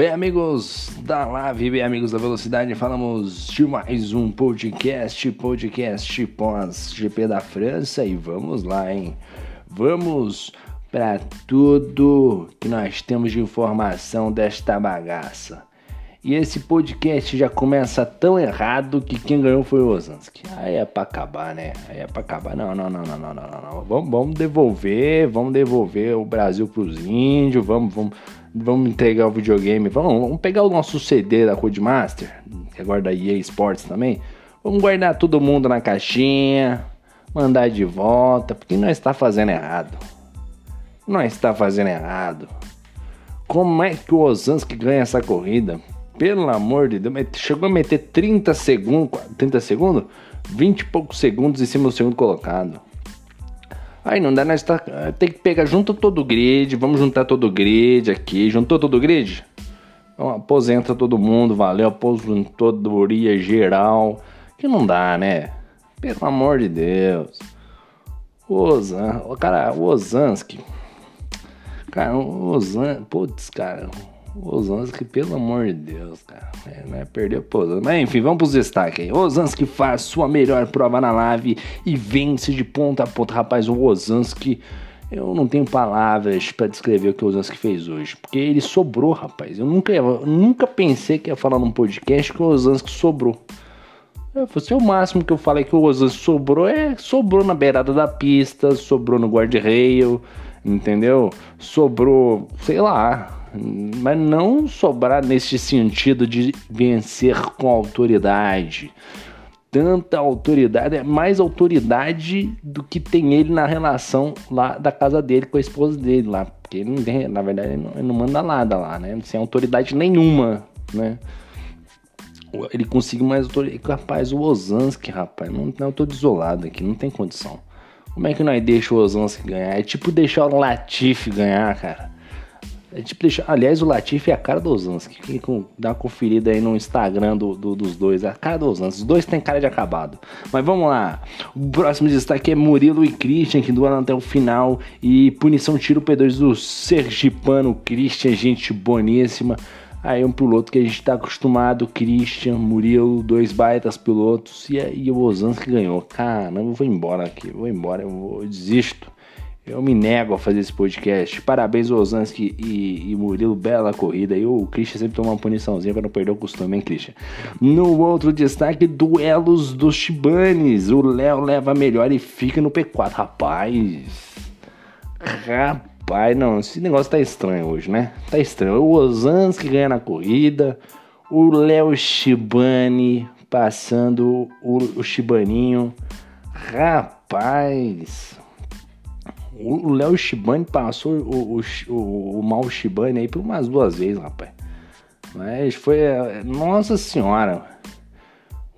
Bem, amigos da Live, bem, amigos da Velocidade, falamos de mais um podcast, podcast pós-GP da França e vamos lá, hein? Vamos para tudo que nós temos de informação desta bagaça. E esse podcast já começa tão errado que quem ganhou foi o Osansky. Aí é pra acabar, né? Aí é pra acabar. Não, não, não, não, não, não, não. Vamos, vamos devolver, vamos devolver o Brasil pros índios, vamos, vamos, vamos entregar o videogame. Vamos, vamos pegar o nosso CD da Codemaster, que agora da EA Sports também. Vamos guardar todo mundo na caixinha, mandar de volta, porque nós está fazendo errado. Nós está fazendo errado. Como é que o Osansky ganha essa corrida? Pelo amor de Deus, chegou a meter 30 segundos, 30 segundos? 20 e poucos segundos em cima do segundo colocado. Aí não dá, nós tá, tem que pegar, junto todo o grid, vamos juntar todo o grid aqui, juntou todo o grid? Então, aposenta todo mundo, valeu, aposentadoria geral, que não dá, né? Pelo amor de Deus. O Ozan, cara, o Ozansky, cara, o Ozan, putz, cara, Osansky, pelo amor de Deus, cara. É, né? Perdeu o Mas enfim, vamos pros destaques aí. Osansky faz sua melhor prova na live e vence de ponta a ponta. Rapaz, o Osansky, eu não tenho palavras para descrever o que o Osansky fez hoje. Porque ele sobrou, rapaz. Eu nunca, eu nunca pensei que ia falar num podcast que o Osansky sobrou. Foi o máximo que eu falei que o Osansky sobrou é sobrou na beirada da pista, sobrou no guarda-rail, entendeu? Sobrou, sei lá, mas não sobrar nesse sentido de vencer com autoridade. Tanta autoridade, é mais autoridade do que tem ele na relação lá da casa dele com a esposa dele lá. Porque ele não tem, na verdade, ele não, ele não manda nada lá, né? Sem autoridade nenhuma, né? Ele conseguiu mais autoridade. Rapaz, o Osansky, rapaz, não, não, eu tô desolado aqui, não tem condição. Como é que nós deixa o Osansky ganhar? É tipo deixar o Latifi ganhar, cara. É tipo deixar... Aliás, o Latifi é a cara do. Com... Dá uma conferida aí no Instagram do, do, dos dois. É a cara do Osansky. Os dois têm cara de acabado. Mas vamos lá. O próximo destaque é Murilo e Christian, que doam até o final. E punição tiro P2 do Sergipano Christian, gente boníssima. Aí um piloto que a gente tá acostumado, Christian, Murilo, dois baitas pilotos. E, e o Osansky ganhou. Caramba, eu vou embora aqui. Vou embora, eu, vou, eu desisto. Eu me nego a fazer esse podcast. Parabéns, Osansky e, e Murilo. Bela corrida. E o Christian sempre toma uma puniçãozinha para não perder o costume, hein, Christian? No outro destaque, duelos dos Shibanes. O Léo leva melhor e fica no P4. Rapaz. Rapaz, não. Esse negócio tá estranho hoje, né? Tá estranho. O Osansky ganha na corrida. O Léo Shibane passando o, o Shibaninho. Rapaz. O Léo Shibane passou o, o, o, mal Shibane aí por umas duas vezes, rapaz. Mas foi. Nossa senhora.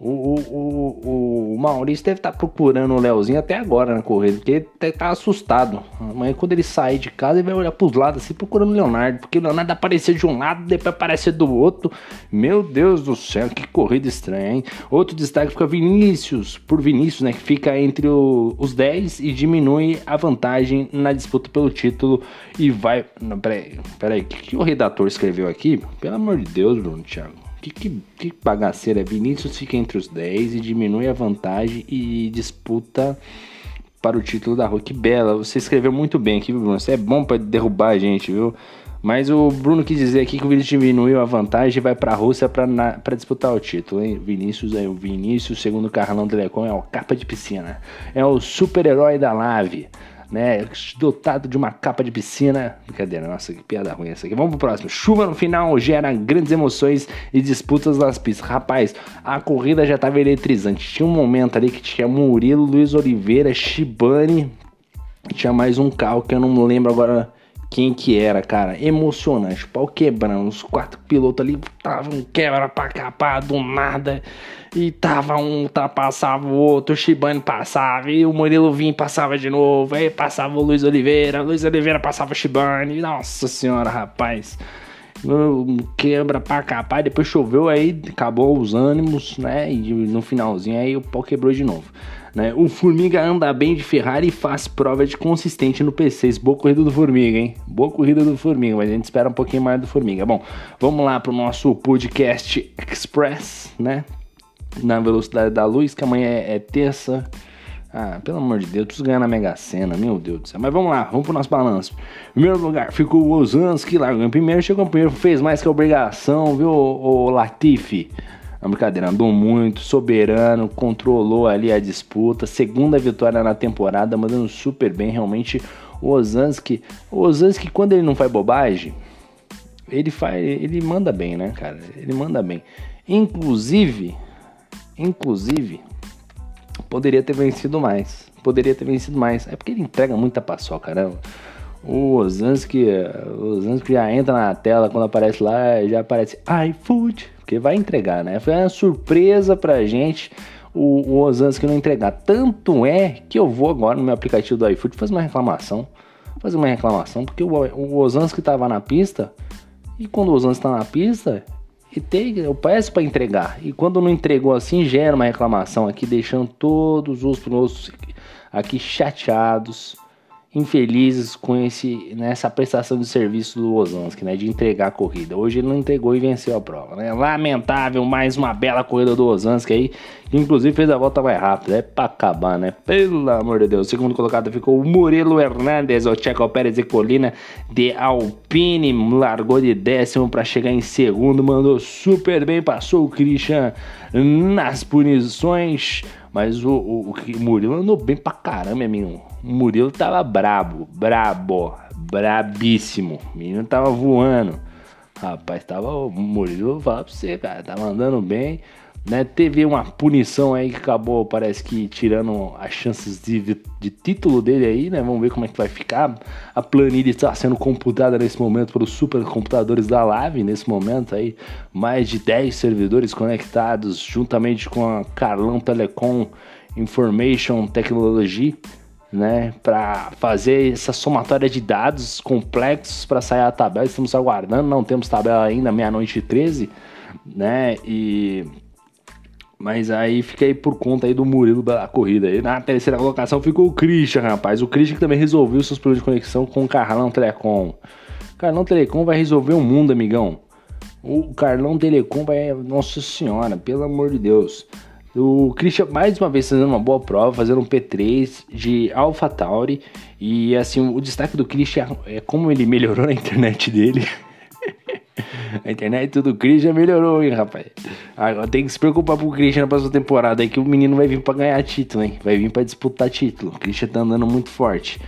O, o, o, o Maurício deve estar tá procurando o Leozinho até agora na corrida, porque ele tá assustado. Amanhã, quando ele sair de casa, ele vai olhar pros lados assim, procurando o Leonardo, porque o Leonardo aparecer de um lado, depois aparecer do outro. Meu Deus do céu, que corrida estranha, hein? Outro destaque fica Vinícius, por Vinícius, né, que fica entre o, os 10 e diminui a vantagem na disputa pelo título e vai. Não, peraí, peraí, o que, que o redator escreveu aqui? Pelo amor de Deus, Bruno Thiago. Que, que, que bagaceira? Vinícius fica entre os 10 e diminui a vantagem e disputa para o título da rua. Que bela, você escreveu muito bem aqui, Bruno. Você é bom para derrubar a gente, viu? Mas o Bruno quis dizer aqui que o Vinícius diminuiu a vantagem e vai para a Rússia para disputar o título, hein? Vinícius é o Vinícius, segundo o Carlão Telecom, é o capa de piscina. É o super-herói da live né? Dotado de uma capa de piscina. Brincadeira, nossa, que piada ruim essa aqui. Vamos pro próximo. Chuva no final gera grandes emoções e disputas nas pistas. Rapaz, a corrida já tava eletrizante. Tinha um momento ali que tinha Murilo, Luiz Oliveira, Shibane. Tinha mais um carro que eu não lembro agora quem que era, cara. Emocionante. Pau quebrando. Os quatro pilotos ali estavam quebra pra capar do nada. E tava um, ultrapassava o outro, o Shibane passava, e o Murilo vinha passava de novo, aí passava o Luiz Oliveira, Luiz Oliveira passava o Shibane, nossa senhora, rapaz. Quebra pra capar, depois choveu, aí acabou os ânimos, né? E no finalzinho aí o pau quebrou de novo. Né? O Formiga anda bem de Ferrari e faz prova de consistente no P6. Boa corrida do Formiga, hein? Boa corrida do Formiga, mas a gente espera um pouquinho mais do Formiga. Bom, vamos lá para o nosso podcast Express, né? Na velocidade da luz, que amanhã é, é terça. Ah, pelo amor de Deus, preciso ganhar na Mega Sena, meu Deus do céu. Mas vamos lá, vamos pro nosso balanço. Primeiro lugar ficou o Osansky, largou em primeiro, chegou em primeiro, fez mais que obrigação, viu, o, Latifi? A brincadeira, andou muito, soberano, controlou ali a disputa. Segunda vitória na temporada, mandando super bem, realmente. O Osansky, o Osansky quando ele não faz bobagem, ele faz, ele manda bem, né, cara? Ele manda bem. Inclusive, inclusive, poderia ter vencido mais. Poderia ter vencido mais. É porque ele entrega muita paçoca, né? O Osansky, o Osansky já entra na tela quando aparece lá, já aparece iFood, porque vai entregar, né? Foi uma surpresa pra gente o, o Osansky não entregar. Tanto é que eu vou agora no meu aplicativo do iFood fazer uma reclamação. Fazer uma reclamação, porque o, o Osansky tava na pista e quando o Osansky tá na pista, e tem, eu peço para entregar. E quando não entregou assim, gera uma reclamação aqui, deixando todos os pilotos aqui chateados infelizes com esse, nessa prestação de serviço do Osansky, né, de entregar a corrida. Hoje ele não entregou e venceu a prova, né? Lamentável, mais uma bela corrida do Osansky aí, que inclusive fez a volta mais rápida, é acabar, né? Pelo amor de Deus. Segundo colocado ficou o Murilo Hernandes, o Checo Pérez e Colina de Alpine, largou de décimo para chegar em segundo, mandou super bem, passou o Christian nas punições, mas o, o, o Murilo andou bem pra caramba, amigo. O Murilo tava brabo, brabo, brabíssimo. O menino tava voando. Rapaz, tava. O Murilo, fala pra você, cara, tava andando bem. Né, teve uma punição aí que acabou, parece que tirando as chances de, de título dele aí, né? Vamos ver como é que vai ficar. A planilha está sendo computada nesse momento pelos supercomputadores da Live, nesse momento aí, mais de 10 servidores conectados, juntamente com a Carlão Telecom Information Technology né, para fazer essa somatória de dados complexos para sair a tabela. Estamos aguardando, não temos tabela ainda, meia-noite e 13, né? E mas aí fica aí por conta aí do Murilo da corrida. E na terceira colocação ficou o Christian, rapaz. O Christian que também resolveu seus problemas de conexão com o Carlão Telecom. O Carlão Telecom vai resolver o mundo, amigão. O Carlão Telecom vai. Nossa senhora, pelo amor de Deus. O Christian, mais uma vez, fazendo uma boa prova, fazendo um P3 de AlphaTauri. E assim, o destaque do Christian é como ele melhorou a internet dele. a internet do Christian melhorou, hein, rapaz. Agora tem que se preocupar pro Christian na próxima temporada aí, que o menino vai vir pra ganhar título, hein? Vai vir pra disputar título. O Christian tá andando muito forte.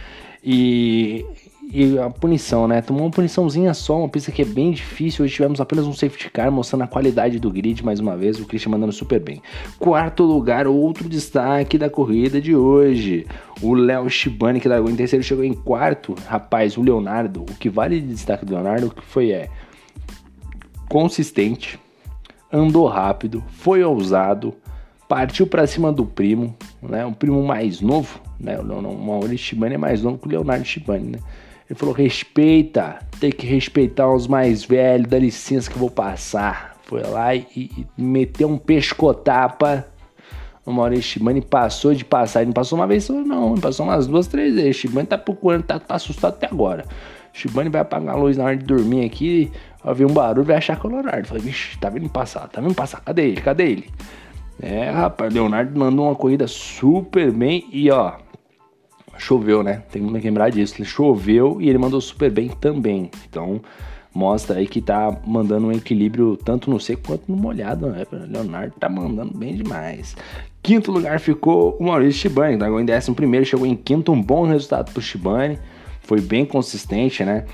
E e a punição, né? Tomou uma puniçãozinha só, uma pista que é bem difícil. Hoje tivemos apenas um safety car mostrando a qualidade do grid mais uma vez. O Christian mandando super bem. Quarto lugar, outro destaque da corrida de hoje. O Léo Shibani, que largou em terceiro, chegou em quarto. Rapaz, o Leonardo, o que vale de destaque do Leonardo que foi é consistente, andou rápido, foi ousado, partiu para cima do primo, né? O primo mais novo, né? O Maurício Shibani é mais novo que o Leonardo Shibani, né? Ele falou: respeita, tem que respeitar os mais velhos, dá licença que eu vou passar. Foi lá e, e meteu um pescotapa no Maurício passou de passar. Ele não passou uma vez não. Ele passou umas duas, três vezes. Shibani tá procurando, tá, tá assustado até agora. Shibani vai apagar a luz na hora de dormir aqui, vai ver um barulho, vai achar que é o Leonardo. Falei, vixe, tá vindo passar, tá vindo passar. Cadê ele? Cadê ele? É, rapaz, Leonardo mandou uma corrida super bem e ó, choveu, né? Tem que lembrar disso. Ele choveu e ele mandou super bem também. Então, mostra aí que tá mandando um equilíbrio tanto no seco quanto no molhado, né? Leonardo tá mandando bem demais. Quinto lugar ficou o Maurício Shibani, largou em décimo primeiro, chegou em quinto, um bom resultado pro Shibani. Foi bem consistente, né?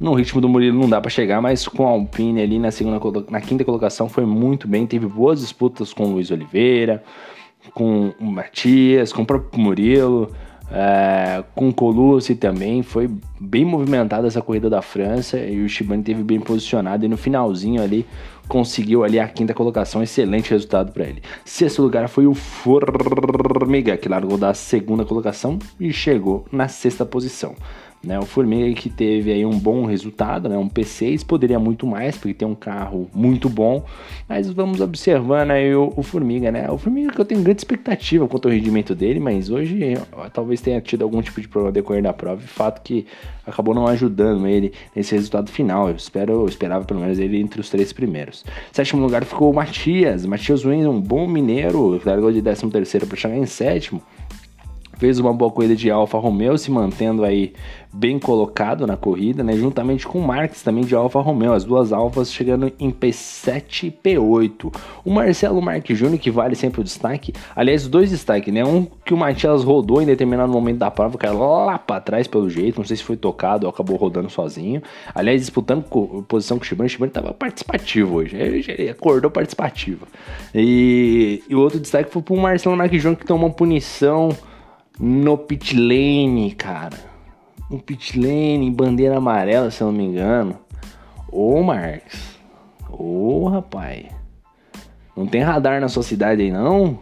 No ritmo do Murilo não dá para chegar, mas com a Alpine ali na segunda na quinta colocação foi muito bem, teve boas disputas com o Luiz Oliveira, com o Matias, com o próprio Murilo é, com Colucci também, foi bem movimentada essa corrida da França e o Shibane teve bem posicionado e no finalzinho ali conseguiu ali a quinta colocação, excelente resultado para ele. Sexto lugar foi o Formiga, que largou da segunda colocação e chegou na sexta posição. Né, o Formiga que teve aí um bom resultado, né, um P6, poderia muito mais, porque tem um carro muito bom, mas vamos observando aí o, o Formiga, né? O Formiga que eu tenho grande expectativa quanto ao rendimento dele, mas hoje talvez tenha tido algum tipo de problema decorrer da prova, e fato que acabou não ajudando ele nesse resultado final. Eu espero, eu esperava pelo menos ele entre os três primeiros. Sétimo lugar ficou o Matias, Matias Wins, um bom mineiro, largou de décimo terceiro para chegar em sétimo fez uma boa corrida de Alfa Romeo, se mantendo aí bem colocado na corrida, né? Juntamente com o Marques também de Alfa Romeo, as duas Alfas chegando em P7 e P8. O Marcelo Marques Júnior, que vale sempre o destaque, aliás, dois destaques, né? Um que o Matias rodou em determinado momento da prova, caiu lá para trás pelo jeito, não sei se foi tocado ou acabou rodando sozinho. Aliás, disputando posição com o Shibane, o Shibane tava participativo hoje, ele, ele acordou participativo. E, e o outro destaque foi pro Marcelo Marques Júnior, que tomou uma punição no pit lane, cara. No pit lane, bandeira amarela, se eu não me engano. Ô, Marcos. Ô, rapaz. Não tem radar na sua cidade aí, não?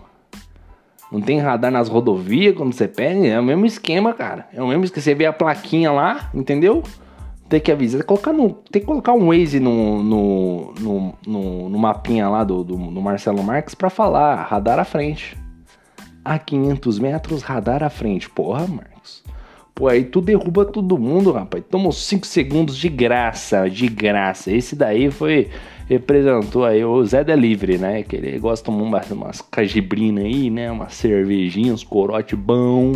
Não tem radar nas rodovias quando você pega? É o mesmo esquema, cara. É o mesmo que você vê a plaquinha lá, entendeu? Tem que avisar. Colocar, no, tem que colocar um Waze no, no, no, no, no mapinha lá do, do, do Marcelo Marques pra falar radar à frente a 500 metros, radar à frente. Porra, Marcos. Pô, aí tu derruba todo mundo, rapaz. Tomou 5 segundos de graça, de graça. Esse daí foi. Representou aí o Zé Delivery, né? Que ele gosta de tomar umas cajibrina aí, né? Umas cervejinhas, uns corote bom.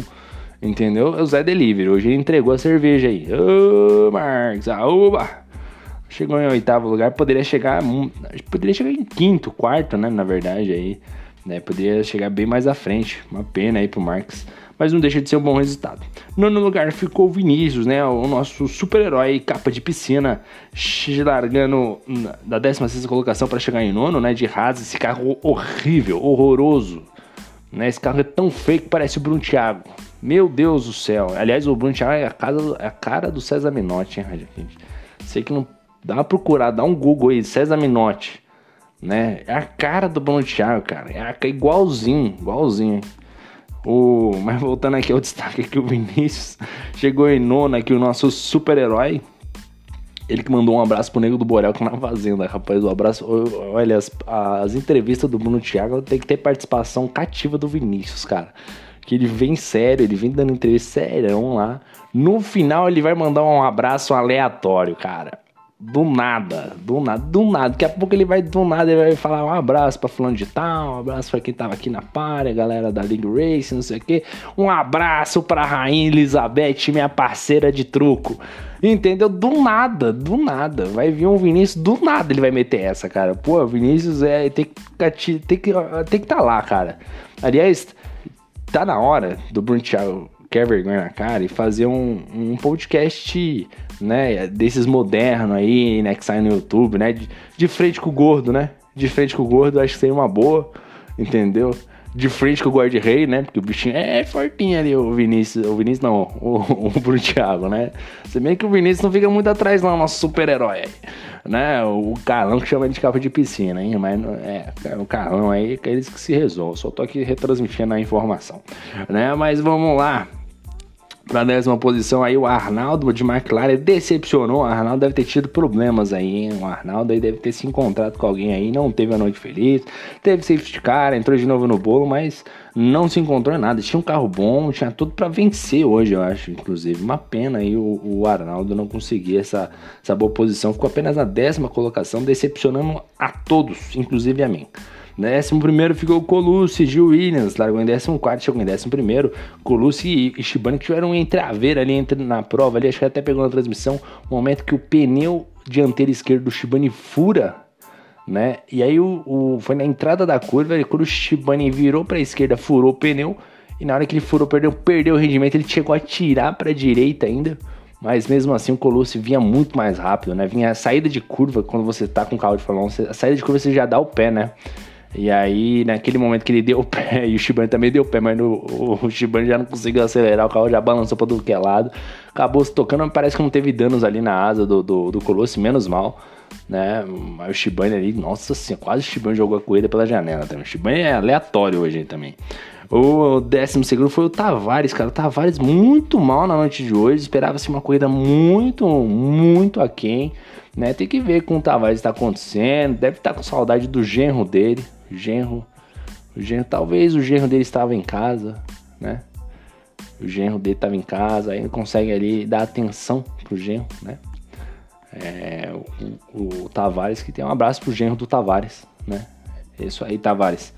Entendeu? É o Zé Delivery. Hoje ele entregou a cerveja aí. Ô, Marcos, aúba! Chegou em oitavo lugar, poderia chegar. Poderia chegar em quinto, quarto, né? Na verdade, aí. Né? Poderia chegar bem mais à frente. Uma pena aí pro Marques. Mas não deixa de ser um bom resultado. Nono lugar ficou o Vinícius, né? O nosso super-herói capa de piscina, largando da 16 colocação para chegar em nono, né? De Haas, esse carro horrível, horroroso. Né? Esse carro é tão feio que parece o Bruno Thiago. Meu Deus do céu. Aliás, o Bruno Thiago é a, casa, é a cara do César Minotti, hein, gente? Sei que não dá uma procurada, dá um Google aí, César Minotti né? É a cara do Bruno Thiago, cara. É a, igualzinho, igualzinho. O, mas voltando aqui ao destaque aqui, o Vinícius chegou em nona aqui, o nosso super-herói. Ele que mandou um abraço pro Nego do Borel que na fazenda, rapaz. O abraço. Olha, as, as entrevistas do Bruno Thiago tem que ter participação cativa do Vinícius, cara. Que ele vem sério, ele vem dando entrevista sério lá. No final ele vai mandar um abraço aleatório, cara do nada, do nada, do nada. Daqui a pouco ele vai do nada, ele vai falar um abraço pra fulano de tal, um abraço pra quem tava aqui na párea, galera da League Race, não sei o que. Um abraço pra Rainha Elizabeth, minha parceira de truco. Entendeu? Do nada, do nada. Vai vir um Vinícius, do nada ele vai meter essa, cara. Pô, Vinícius é, tem que tem que tem que tá lá, cara. Aliás, tá na hora do Bruno Thiago quer vergonha na cara e fazer um, um podcast né, desses modernos aí, né, que saem no YouTube, né, de, de frente com o gordo, né, de frente com o gordo, acho que seria uma boa, entendeu? De frente com o guarda-rei, né, porque o bichinho é fortinho ali, o Vinícius, o Vinícius não, o, o Bruno Thiago, né, se bem que o Vinícius não fica muito atrás não, nosso super-herói né, o Carlão que chama de capa de piscina, hein, mas é, o Carlão aí, é eles que se resolvem, só tô aqui retransmitindo a informação, né, mas vamos lá, para a décima posição aí o Arnaldo de McLaren decepcionou. O Arnaldo deve ter tido problemas aí, hein? O Arnaldo aí deve ter se encontrado com alguém aí, não teve a noite feliz, teve safety car, entrou de novo no bolo, mas não se encontrou em nada. Tinha um carro bom, tinha tudo para vencer hoje, eu acho, inclusive. Uma pena aí o, o Arnaldo não conseguir essa, essa boa posição. Ficou apenas na décima colocação, decepcionando a todos, inclusive a mim. Décimo primeiro ficou o Colucci, Gil Williams, largou em décimo quarto, chegou em décimo primeiro. Colucci e Shibane tiveram um entreaver ali na prova, ali, acho que até pegou na transmissão, um momento que o pneu dianteiro esquerdo do Shibane fura, né? E aí o, o foi na entrada da curva, e quando o Shibane virou para a esquerda, furou o pneu, e na hora que ele furou, perdeu, perdeu o rendimento, ele chegou a tirar para a direita ainda. Mas mesmo assim o Colucci vinha muito mais rápido, né? Vinha a saída de curva, quando você tá com o carro de Fórmula 1, a saída de curva você já dá o pé, né? E aí, naquele momento que ele deu o pé, e o Shibane também deu o pé, mas no, o, Shibane já não conseguiu acelerar, o carro já balançou pra tudo que é lado. Acabou se tocando, mas parece que não teve danos ali na asa do, do, do Colosse, menos mal. Né? Mas o Shibane ali, nossa senhora, quase o Shibane jogou a corrida pela janela também. O Shibane é aleatório hoje também. O décimo segundo foi o Tavares, cara. O Tavares muito mal na noite de hoje. Esperava-se uma corrida muito, muito aquém. Né? Tem que ver com o Tavares está acontecendo. Deve estar tá com saudade do genro dele. Genro. O genro, talvez o genro dele estava em casa, né? O genro dele estava em casa, aí ele consegue ali dar atenção pro genro, né? É, o, o, Tavares que tem um abraço pro genro do Tavares, né? Isso aí, Tavares.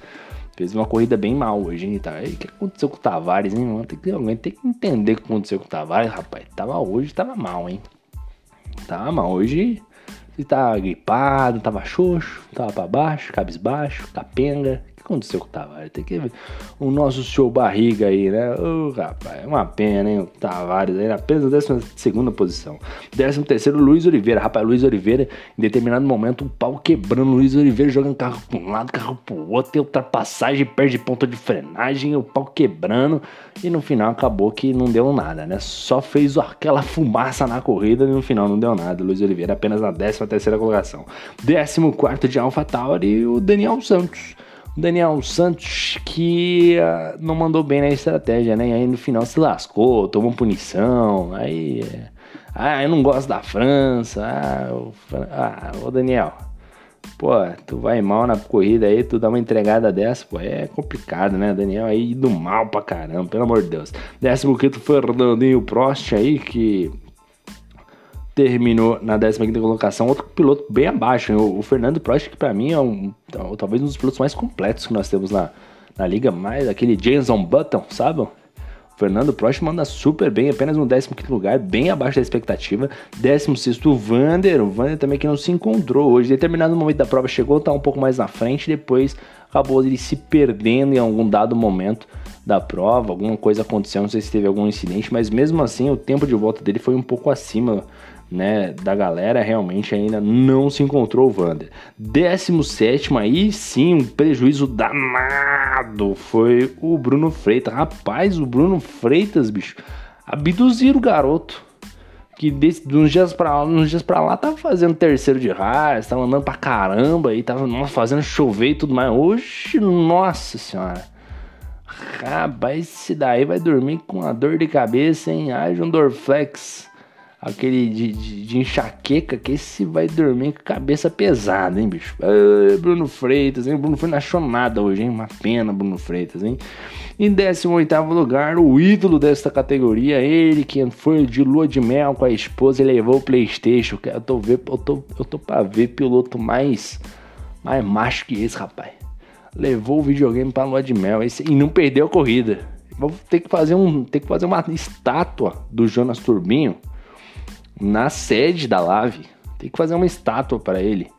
Fez uma corrida bem mal hoje, hein? Tá? O que aconteceu com o Tavares, hein? Mano? Tem que, alguém tem que entender o que aconteceu com o Tavares, rapaz. Tava hoje, tava mal, hein? Tava mal. Hoje ele tava gripado, tava xoxo, tava pra baixo, cabisbaixo, capenga que aconteceu com o Tavares? Tem que ver o nosso show barriga aí, né? Ô, oh, rapaz, é uma pena, hein? O Tavares aí apenas na 12 segunda posição. 13 terceiro, Luiz Oliveira. Rapaz, Luiz Oliveira, em determinado momento, o pau quebrando. Luiz Oliveira jogando carro pra um lado, carro pro outro, tem ultrapassagem, perde ponta de frenagem, o pau quebrando. E no final acabou que não deu nada, né? Só fez aquela fumaça na corrida e no final não deu nada. Luiz Oliveira apenas na 13 terceira colocação. 14 quarto de AlphaTauri e o Daniel Santos. Daniel Santos que uh, não mandou bem na estratégia, né? E aí no final se lascou, tomou punição. Aí. Ah, eu não gosto da França. Ah, o, ah, ô Daniel. Pô, tu vai mal na corrida aí, tu dá uma entregada dessa, pô, é complicado, né? Daniel aí do mal pra caramba, pelo amor de Deus. Décimo quinto, Fernandinho Prost aí, que terminou na 15 colocação, outro piloto bem abaixo. O, o Fernando Prost, que para mim é um, talvez um dos pilotos mais completos que nós temos na, na liga, mais aquele Jason Button, sabe? O Fernando Prost manda super bem, apenas no 15 lugar, bem abaixo da expectativa. 16 o Vander, o Vander também que não se encontrou hoje. Determinado momento da prova chegou estar um pouco mais na frente, depois acabou ele se perdendo em algum dado momento da prova, alguma coisa aconteceu, não sei se teve algum incidente, mas mesmo assim o tempo de volta dele foi um pouco acima né, da galera realmente ainda não se encontrou o Vander. 17 aí sim, um prejuízo danado foi o Bruno Freitas. Rapaz, o Bruno Freitas, bicho, abduziram o garoto. Que de, uns dias pra lá, uns dias pra lá tava fazendo terceiro de raça, tava andando pra caramba e tava nossa, fazendo chover e tudo mais. Hoje, nossa senhora. Rapaz, esse daí vai dormir com uma dor de cabeça, hein? Haja um Dorflex aquele de, de, de, enxaqueca, que esse vai dormir com a cabeça pesada, hein, bicho? Bruno Freitas, hein? Bruno Freitas não achou nada hoje, hein? Uma pena, Bruno Freitas, hein? Em 18 lugar, o ídolo desta categoria, ele que foi de lua de mel com a esposa e levou o Playstation. Eu tô, ver, eu tô, eu tô pra ver piloto mais, mais macho que esse, rapaz. Levou o videogame pra lua de mel esse, e não perdeu a corrida. Vou ter que fazer um, ter que fazer uma estátua do Jonas Turbinho na sede da Lave. Tem que fazer uma estátua para ele.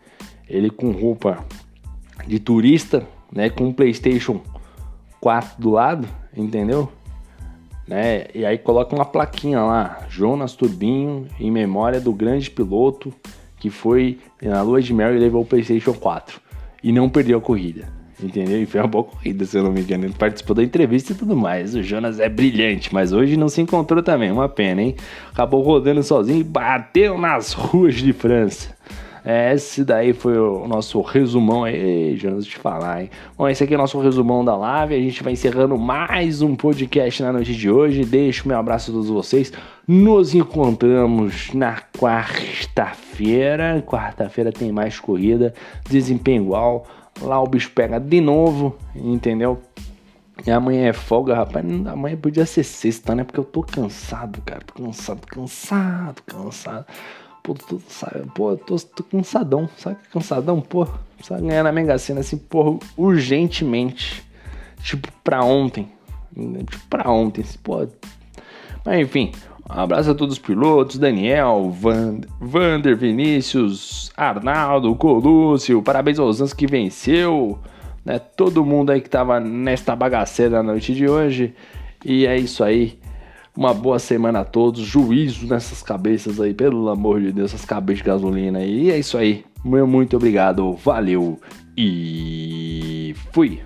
Ele com roupa de turista, né, com um PlayStation 4 do lado, entendeu? Né? E aí coloca uma plaquinha lá, Jonas Turbinho, em memória do grande piloto que foi na lua de mel e levou o PlayStation 4 e não perdeu a corrida. Entendeu? E foi uma boa corrida, se eu não me engano. Ele participou da entrevista e tudo mais. O Jonas é brilhante, mas hoje não se encontrou também. Uma pena, hein? Acabou rodando sozinho e bateu nas ruas de França. É, esse daí foi o nosso resumão aí, Jonas, te falar, hein? Bom, esse aqui é o nosso resumão da live. A gente vai encerrando mais um podcast na noite de hoje. Deixo meu abraço a todos vocês. Nos encontramos na quarta-feira. Quarta-feira tem mais corrida, desempenho igual. Lá o bicho pega de novo, entendeu? E amanhã é folga, rapaz. Amanhã podia ser sexta, né? Porque eu tô cansado, cara. Tô cansado, cansado, cansado. Pô, tô, sabe, pô, tô, tô cansadão. Sabe que cansadão? Pô, precisa ganhar na Mega Sena assim, porra, urgentemente. Tipo, pra ontem. Tipo, pra ontem. Assim, pô. Mas enfim, um abraço a todos os pilotos, Daniel, Vander, Vinícius, Arnaldo, Colúcio, parabéns aos anos que venceu, né? Todo mundo aí que tava nesta bagaceira na noite de hoje. E é isso aí. Uma boa semana a todos. Juízo nessas cabeças aí, pelo amor de Deus, essas cabeças de gasolina aí. E é isso aí. Muito, muito obrigado. Valeu e fui.